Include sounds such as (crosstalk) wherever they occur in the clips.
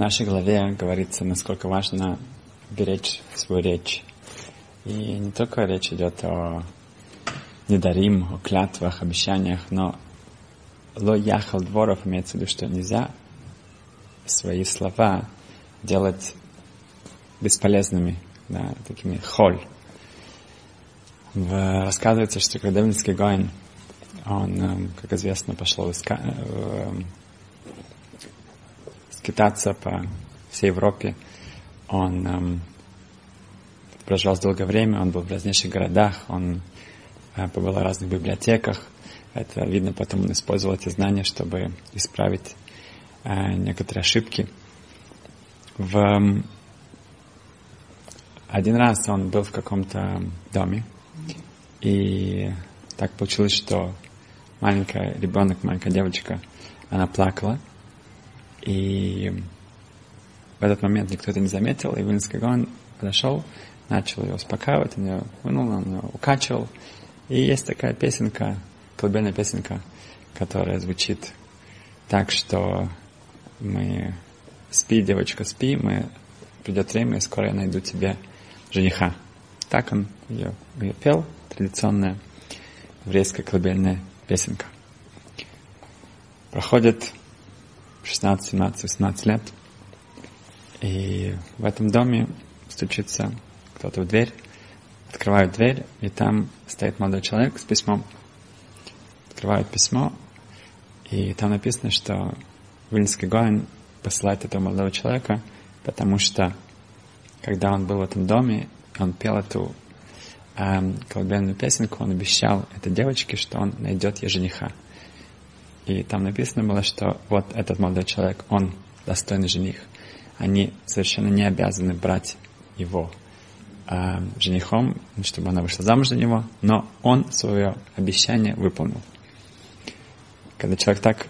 нашей главе говорится, насколько важно беречь свою речь. И не только речь идет о недарим, о клятвах, обещаниях, но ло яхал дворов имеется в виду, что нельзя свои слова делать бесполезными, да, такими холь. В, рассказывается, что когда Вильнский Гоин, он, эм, как известно, пошел иска, э, скитаться по всей Европе, он эм, проживал долгое время, он был в различных городах, он э, побывал в разных библиотеках. Это видно, потом он использовал эти знания, чтобы исправить э, некоторые ошибки. В эм, один раз он был в каком-то доме, и так получилось, что маленькая ребенок, маленькая девочка, она плакала, и в этот момент никто это не заметил, и Вильнский Гон подошел, начал ее успокаивать, он ее вынул, он ее укачивал. И есть такая песенка, колыбельная песенка, которая звучит так, что мы спи, девочка, спи, мы придет время, и скоро я найду тебе жениха. Так он ее, ее пел, традиционная еврейская колыбельная песенка. Проходит 16, 17, 18 лет, и в этом доме стучится кто-то в дверь, открывают дверь, и там стоит молодой человек с письмом. Открывают письмо, и там написано, что Вильнский Гоин посылает этого молодого человека, потому что когда он был в этом доме, он пел эту э, колыбельную песенку, он обещал этой девочке, что он найдет ей жениха. И там написано было, что вот этот молодой человек, он достойный жених. Они совершенно не обязаны брать его э, женихом, чтобы она вышла замуж за него, но он свое обещание выполнил. Когда человек так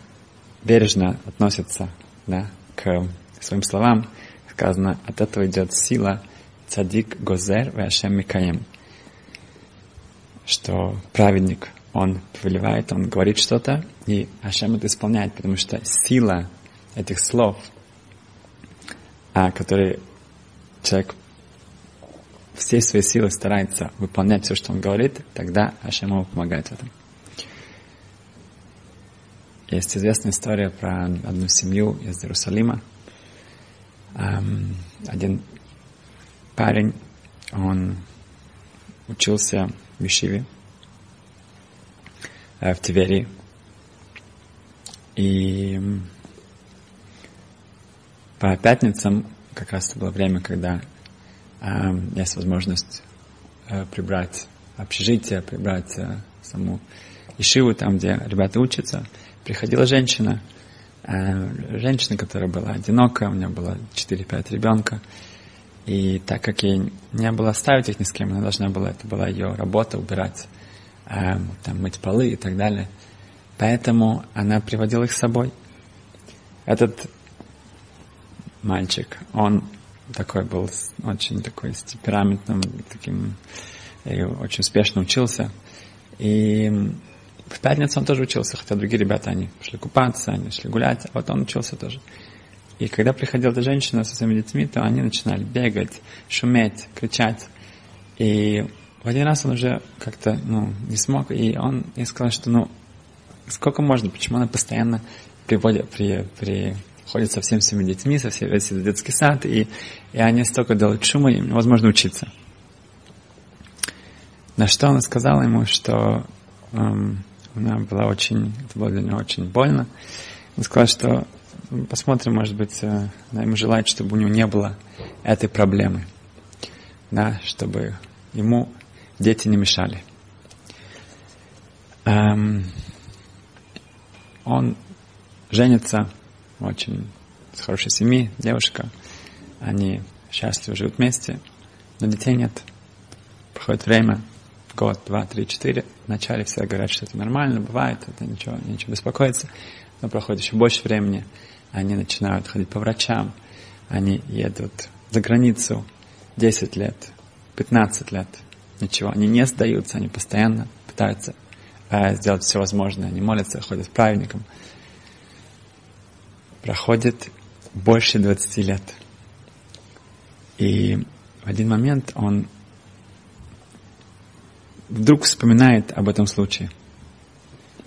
бережно относится да, к своим словам, сказано, от этого идет сила цадик гозер вешем микаем, что праведник, он повелевает, он говорит что-то, и Ашем это исполняет, потому что сила этих слов, а, которые человек всей своей силой старается выполнять все, что он говорит, тогда Ашем ему помогает в этом. Есть известная история про одну семью из Иерусалима, один парень, он учился в Ишиве э, в Тверии. И по пятницам как раз это было время, когда э, есть возможность э, прибрать общежитие, прибрать э, саму Ишиву, там, где ребята учатся. Приходила женщина, Э, женщина, которая была одинокая, у нее было 4-5 ребенка. И так как ей не было оставить их ни с кем, она должна была, это была ее работа, убирать, э, там, мыть полы и так далее. Поэтому она приводила их с собой. Этот мальчик, он такой был, очень такой с темпераментным, таким, и очень успешно учился. И в пятницу он тоже учился, хотя другие ребята, они шли купаться, они шли гулять, а вот он учился тоже. И когда приходила эта женщина со своими детьми, то они начинали бегать, шуметь, кричать. И в один раз он уже как-то ну, не смог, и он и сказал, что ну, сколько можно, почему она постоянно приводит, при, при, ходит со всеми своими детьми, со всеми, весь детский сад, и, и они столько делают шума, им невозможно учиться. На что она сказала ему, что эм, она была очень, это было для нее очень больно. Он сказал, что посмотрим, может быть, э, она ему желает, чтобы у него не было этой проблемы. Да, чтобы ему дети не мешали. Эм, он женится очень с хорошей семьи, девушка. Они счастливы живут вместе, но детей нет. Проходит время, год, два, три, четыре. Вначале все говорят, что это нормально, бывает, это ничего, ничего беспокоиться. Но проходит еще больше времени, они начинают ходить по врачам, они едут за границу 10 лет, 15 лет, ничего, они не сдаются, они постоянно пытаются э, сделать все возможное, они молятся, ходят к праведникам. Проходит больше 20 лет. И в один момент он вдруг вспоминает об этом случае.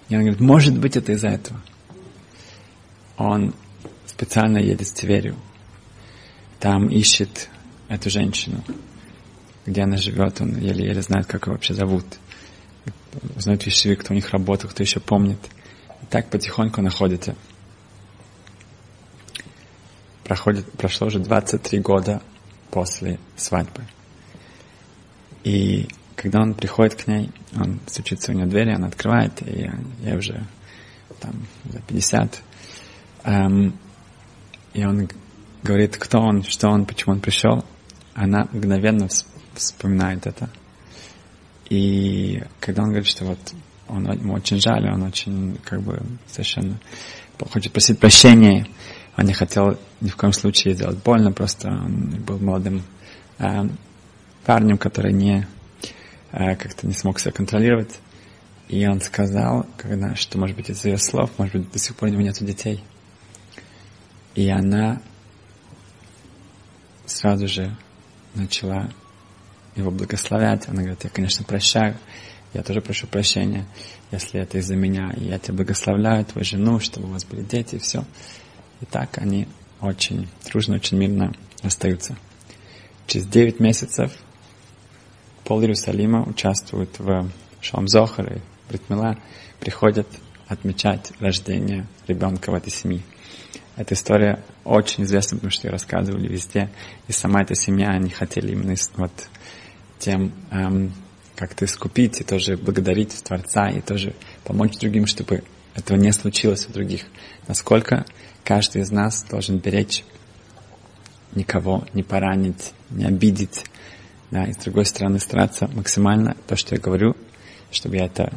И он говорит, может быть, это из-за этого. Он специально едет в Тверию. Там ищет эту женщину, где она живет, он еле-еле знает, как ее вообще зовут. Знает вещи, кто у них работал, кто еще помнит. И так потихоньку находится. Проходит, прошло уже 23 года после свадьбы. И когда он приходит к ней, он стучится у нее двери, она открывает, и я уже там за 50. Эм, и он говорит, кто он, что он, почему он пришел. Она мгновенно вспоминает это. И когда он говорит, что вот он ему очень жаль, он очень как бы совершенно хочет просить прощения, он не хотел ни в коем случае сделать больно, просто он был молодым э, парнем, который не э, как-то не смог себя контролировать. И он сказал, когда, что, может быть, из ее слов, может быть, до сих пор у него нет детей. И она сразу же начала его благословлять. Она говорит, я, конечно, прощаю, я тоже прошу прощения, если это из-за меня. И я тебя благословляю, твою жену, чтобы у вас были дети, и все. И так они очень дружно, очень мирно остаются. Через 9 месяцев пол Иерусалима участвует в Шалом-Зохар и Бритмила, приходят отмечать рождение ребенка в этой семье. Эта история очень известна, потому что ее рассказывали везде. И сама эта семья, они хотели именно вот тем эм, как-то искупить и тоже благодарить Творца и тоже помочь другим, чтобы этого не случилось у других. Насколько каждый из нас должен беречь никого не поранить, не обидеть. Да, и с другой стороны стараться максимально то, что я говорю, чтобы я это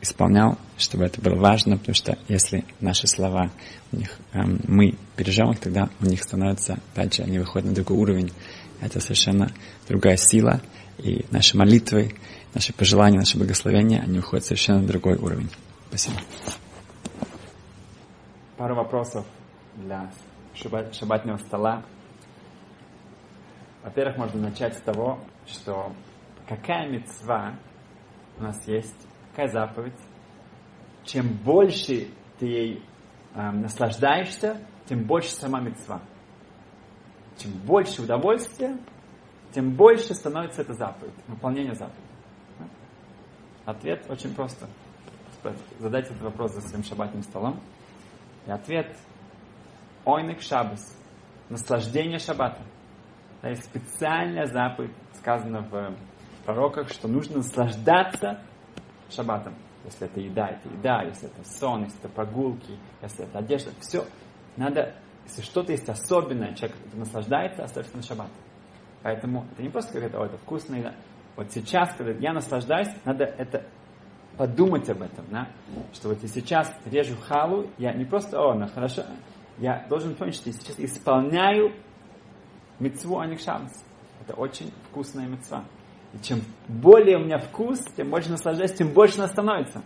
исполнял, чтобы это было важно, потому что если наши слова у них, эм, мы бережем их, тогда у них становится, опять же, они выходят на другой уровень. Это совершенно другая сила, и наши молитвы, наши пожелания, наши благословения, они уходят совершенно на другой уровень. Спасибо. Пару вопросов для шаббат, шаббатного стола. Во-первых, можно начать с того, что какая мецва у нас есть, какая заповедь, чем больше ты ей э, наслаждаешься, тем больше сама мецва. Чем больше удовольствия, тем больше становится эта заповедь, выполнение заповеди. Ответ очень просто. Задайте этот вопрос за своим шаббатным столом. И ответ Ойник Шабас. Наслаждение шаббата. Да, есть специальная заповедь, сказано в пророках, что нужно наслаждаться шаббатом. Если это еда, это еда, если это сон, если это прогулки, если это одежда, все. Надо, если что-то есть особенное, человек наслаждается, оставьте на шаббат. Поэтому это не просто говорит, о, это вкусно еда. Вот сейчас, когда я наслаждаюсь, надо это подумать об этом, да? что вот я сейчас режу халу, я не просто, о, ну хорошо, я должен понять, что я сейчас исполняю мецву аникшамс. Это очень вкусная мецва. И чем более у меня вкус, тем больше наслаждаюсь, тем больше она становится.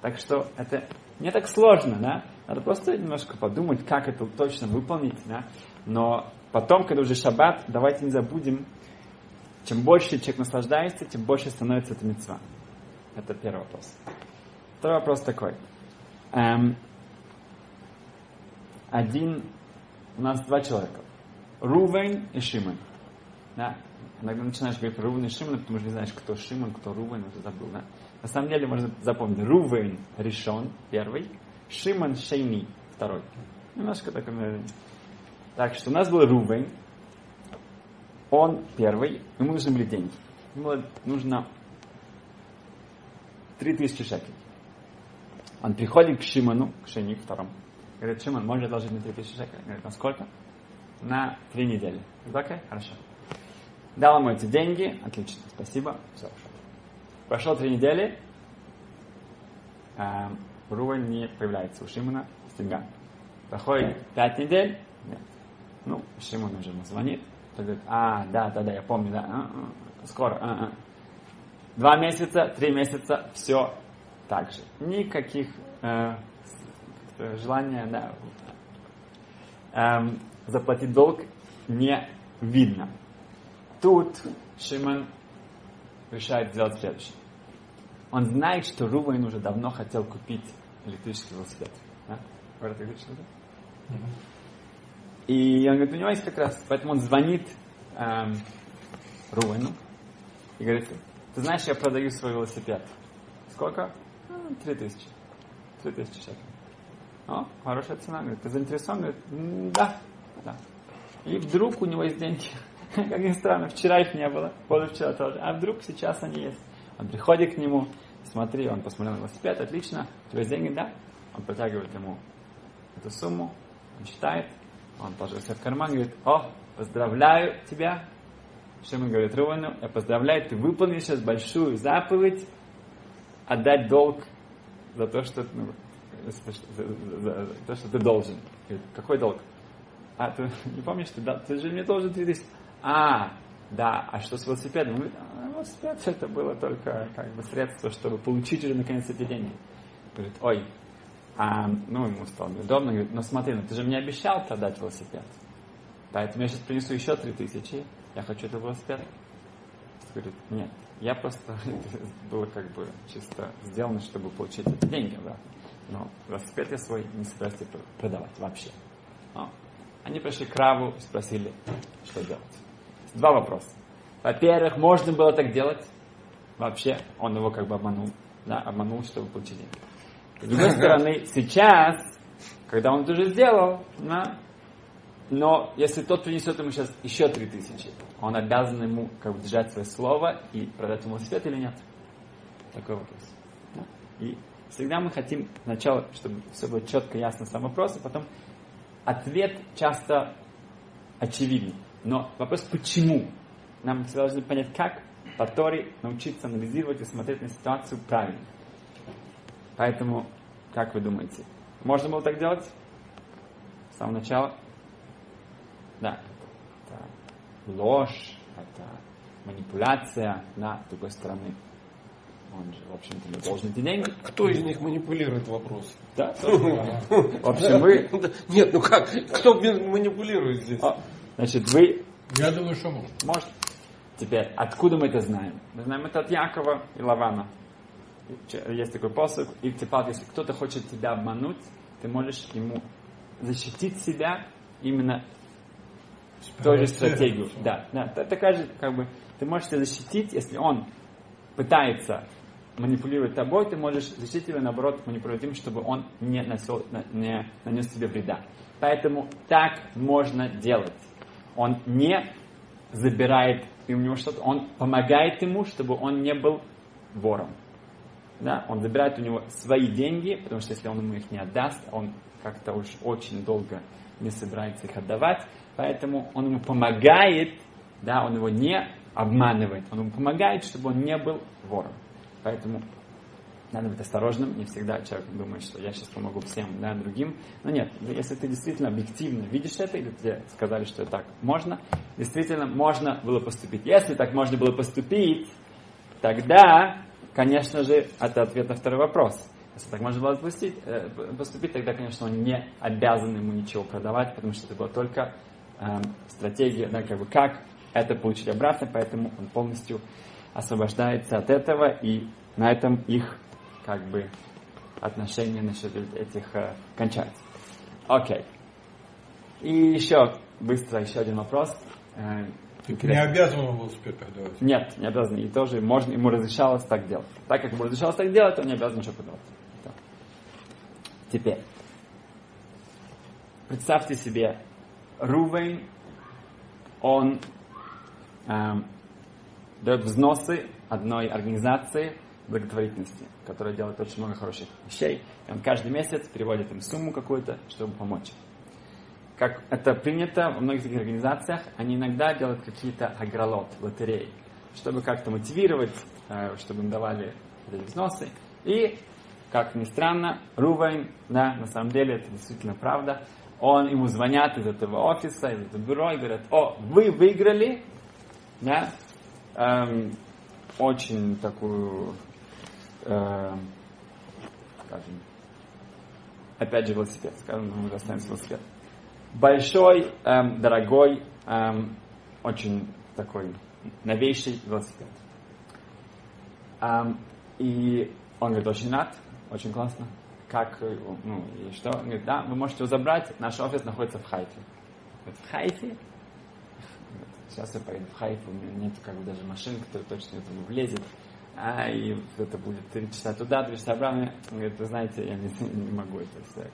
Так что это не так сложно, да? Надо просто немножко подумать, как это точно выполнить, да? Но потом, когда уже шаббат, давайте не забудем, чем больше человек наслаждается, тем больше становится эта мецва. Это первый вопрос. Второй вопрос такой. Эм, один, у нас два человека. Рувен и Шимон. Да? Иногда начинаешь говорить про Рувен и Шимон, потому что не знаешь, кто Шимон, кто Рувен, уже забыл. Да? На самом деле можно запомнить. Рувен решен, первый. Шимон Шейни, второй. Немножко так, так что у нас был Рувен, он первый, ему нужны были деньги. Ему нужно 3000 шекелей. Он приходит к Шимону, к Шейни, второму. Говорит, Шимон, можешь одолжить мне 3000 шекелей? Говорит, на сколько? На три недели. Окей, хорошо. Дал ему эти деньги, отлично, спасибо, все, хорошо. Прошло три недели, э, Рувен не появляется у Шимона с деньгами. Проходит пять недель, нет. Ну, Шимон уже ему звонит, он говорит, а, да, да, да, я помню, да, а, а, скоро, а, а. Два месяца, три месяца, все так же. Никаких э, желания, да. Эм, заплатить долг не видно. Тут Шимон решает сделать следующее. Он знает, что Рувайн уже давно хотел купить электрический велосипед. Да? Говорят, электрический велосипед? И он говорит, у него есть как раз, поэтому он звонит эм, Рувайну и говорит, ты знаешь, я продаю свой велосипед. Сколько? «Ну, три тысячи. Три тысячи шекелей. О, хорошая цена. Говорит, ты заинтересован? Говорит, да, да. И вдруг у него есть деньги. (laughs) Как ни странно, вчера их не было, позавчера тоже. А вдруг сейчас они есть. Он приходит к нему, смотри, он посмотрел на велосипед, отлично, у тебя есть деньги, да? Он протягивает ему эту сумму, он считает, он положил себе в карман, говорит, о, поздравляю тебя. Шимон говорит Рувану, я поздравляю, ты выполнил сейчас большую заповедь, отдать долг за то, что, ну, за, за, за, за то, что ты должен. Говорит, какой долг? А, ты не помнишь, ты, да, ты же мне должен 3000. А, да, а что с велосипедом? Говорит, а, велосипед это было только как бы средство, чтобы получить уже наконец эти деньги. Говорит, ой, а, ну, ему стало неудобно, говорит, ну смотри, ну ты же мне обещал продать велосипед. Поэтому я сейчас принесу еще три тысячи, я хочу этот велосипед. Говорит, нет, я просто, (laughs) было как бы чисто сделано, чтобы получить эти деньги, да. Но велосипед я свой не собираюсь продавать вообще. Но они пришли к Раву и спросили, что делать. Два вопроса. Во-первых, можно было так делать. Вообще, он его как бы обманул. Да, обманул, чтобы получить деньги. С другой (laughs) стороны, сейчас, когда он это уже сделал, да, но если тот принесет ему сейчас еще три тысячи, он обязан ему как бы держать свое слово и продать ему свет или нет? Такой вопрос. Да? И всегда мы хотим сначала, чтобы все было четко, ясно сам вопрос, а потом ответ часто очевиден. Но вопрос почему? Нам всегда должны понять, как по Торе научиться анализировать и смотреть на ситуацию правильно. Поэтому, как вы думаете, можно было так делать? С самого начала? Да. Это ложь, это манипуляция, да, с другой стороны. Он же, в общем-то, не должен эти деньги. Кто из них манипулирует вопрос? Да. В общем, вы... (laughs) Нет, ну как? Кто манипулирует здесь? А, значит, вы... Я думаю, что может. Может. Теперь, откуда мы это знаем? Мы знаем это от Якова и Лавана есть такой посыл, и типа, если кто-то хочет тебя обмануть, ты можешь ему защитить себя именно той же стратегию. Да, да, такая же, как бы, ты можешь себя защитить, если он пытается манипулировать тобой, ты можешь защитить его, наоборот, манипулировать им, чтобы он не, носил, не нанес тебе вреда. Поэтому так можно делать. Он не забирает у него что-то, он помогает ему, чтобы он не был вором да, он забирает у него свои деньги, потому что если он ему их не отдаст, он как-то уж очень долго не собирается их отдавать, поэтому он ему помогает, да, он его не обманывает, он ему помогает, чтобы он не был вором. Поэтому надо быть осторожным, не всегда человек думает, что я сейчас помогу всем, да, другим. Но нет, если ты действительно объективно видишь это, или тебе сказали, что так можно, действительно можно было поступить. Если так можно было поступить, тогда конечно же, это ответ на второй вопрос. Если так можно было отпустить, э, поступить, тогда, конечно, он не обязан ему ничего продавать, потому что это была только э, стратегия, да, как бы как это получить обратно, поэтому он полностью освобождается от этого, и на этом их как бы отношения насчет этих э, кончаются. Окей. И еще быстро еще один вопрос. Э, ты не обязан ему велосипед продавать? Нет, не обязан. И тоже можно, ему разрешалось так делать. Так как ему разрешалось так делать, он не обязан ничего продавать. Так. Теперь. Представьте себе, Рувейн, он эм, дает взносы одной организации благотворительности, которая делает очень много хороших вещей. И он каждый месяц переводит им сумму какую-то, чтобы помочь как это принято во многих таких организациях, они иногда делают какие-то агролот, лотереи, чтобы как-то мотивировать, э, чтобы им давали эти взносы. И, как ни странно, Рувайн, да, на самом деле это действительно правда, он, ему звонят из этого офиса, из этого бюро и говорят, о, вы выиграли, да, эм, очень такую, э, скажем, опять же велосипед, скажем, мы достанем велосипед. Большой, эм, дорогой, эм, очень такой новейший велосипед. Эм, и он говорит, очень рад, очень классно. Как, э, ну, и что? Он говорит, да, вы можете его забрать, наш офис находится в Хайфе. Говорит, в Хайфе? Сейчас я поеду в Хайфу, у меня нет как бы даже машин, которая точно это не влезет. А, и это будет три часа туда, три часа обратно. Он говорит, вы знаете, я не, (laughs) не могу это все.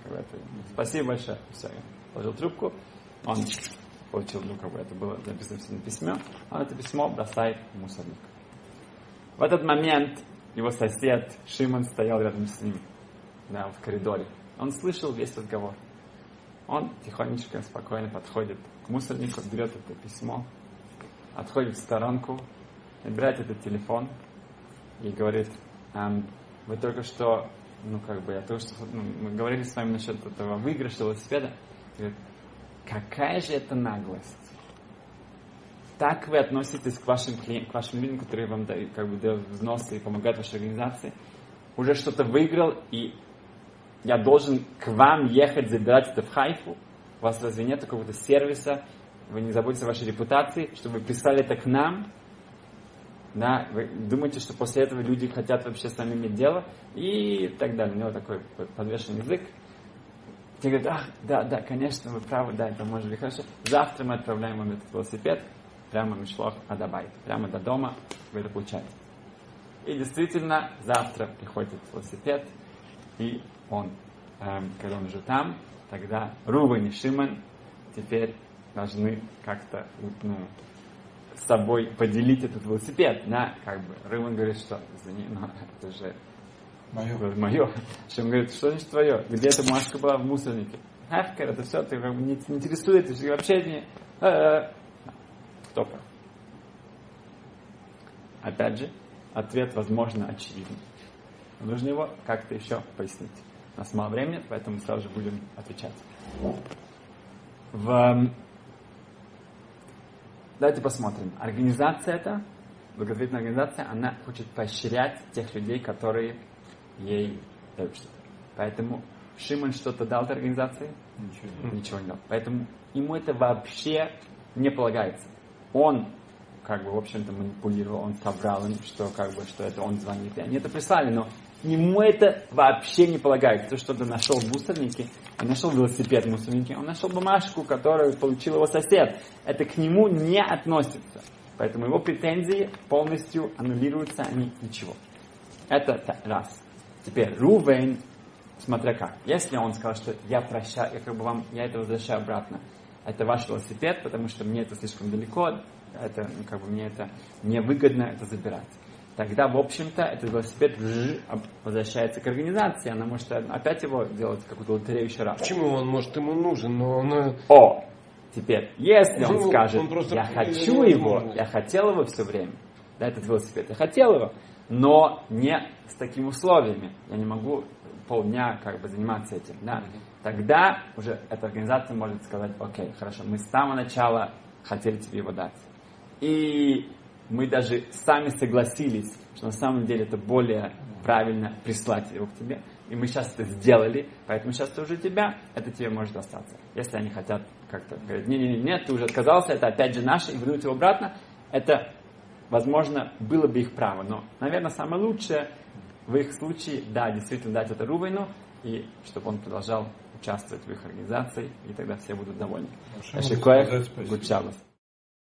Спасибо большое. Все, положил трубку. Он получил, ну, как бы это было записано в письме. Он это письмо бросает в мусорник. В этот момент его сосед Шимон стоял рядом с ним, да, в коридоре. Он слышал весь разговор. Он тихонечко, спокойно подходит к мусорнику, берет это письмо, отходит в сторонку, набирает этот телефон и говорит, эм, вы только что, ну как бы, я только что, ну, мы говорили с вами насчет этого выигрыша велосипеда. Говорит, какая же это наглость. Так вы относитесь к вашим клиентам, к вашим людям, которые вам дают, как бы, дают взносы и помогают вашей организации. Уже что-то выиграл, и я должен к вам ехать забирать это в Хайфу. У вас разве нет какого-то сервиса, вы не заботитесь о вашей репутации, чтобы вы прислали это к нам, да, вы думаете, что после этого люди хотят вообще с вами иметь дело и так далее. У него такой подвешенный язык. Те говорят, ах, да, да, конечно, вы правы, да, это может быть хорошо. Завтра мы отправляем вам этот велосипед, прямо в Мишлох Адабайт, прямо до дома вы это получаете. И действительно, завтра приходит этот велосипед, и он, эм, когда он уже там, тогда Рувен и Шимон теперь должны как-то ну, с собой поделить этот велосипед. Да, как бы Рыван говорит, что извини, но это же мое. мое. Шим говорит, что значит твое? Где эта бумажка была в мусорнике? Ахкер, это все, ты как бы не, не интересует, ты вообще не... А-а-а. Кто прав? Опять же, ответ, возможно, очевидный. нужно его как-то еще пояснить. У нас мало времени, поэтому сразу же будем отвечать. В Давайте посмотрим. Организация эта, благотворительная организация, она хочет поощрять тех людей, которые ей что-то. Поэтому Шимон что-то дал этой организации? Ничего, Ничего не дал. Поэтому ему это вообще не полагается. Он как бы, в общем-то, манипулировал, он собрал им, что, как бы, что это он звонит. И они это прислали, но ему это вообще не полагается. То, что ты нашел в мусорнике, он нашел велосипед в мусорнике, он нашел бумажку, которую получил его сосед. Это к нему не относится. Поэтому его претензии полностью аннулируются, они ничего. Это раз. Теперь Рувейн, смотря как. Если он сказал, что я прощаю, я как бы вам, я это возвращаю обратно, это ваш велосипед, потому что мне это слишком далеко, это, ну, как бы мне это невыгодно это забирать тогда, в общем-то, этот велосипед возвращается к организации. Она может опять его делать, какую-то лотерею еще раз. Почему он, может, ему нужен, но он... Э, О! Теперь, если он ну, скажет, он я хочу его, я хотел его все время, да, этот велосипед, я хотел его, но не с такими условиями. Я не могу полдня как бы заниматься этим. Да? Тогда уже эта организация может сказать, окей, хорошо, мы с самого начала хотели тебе его дать. И мы даже сами согласились, что на самом деле это более правильно прислать его к тебе. И мы сейчас это сделали, поэтому сейчас это уже тебя, это тебе может остаться. Если они хотят как-то говорить, не-не-не, нет, ты уже отказался, это опять же наше, и вернуть его обратно, это, возможно, было бы их право. Но, наверное, самое лучшее в их случае, да, действительно дать это Рувейну, и чтобы он продолжал участвовать в их организации, и тогда все будут довольны. Шикоев, Гучалов.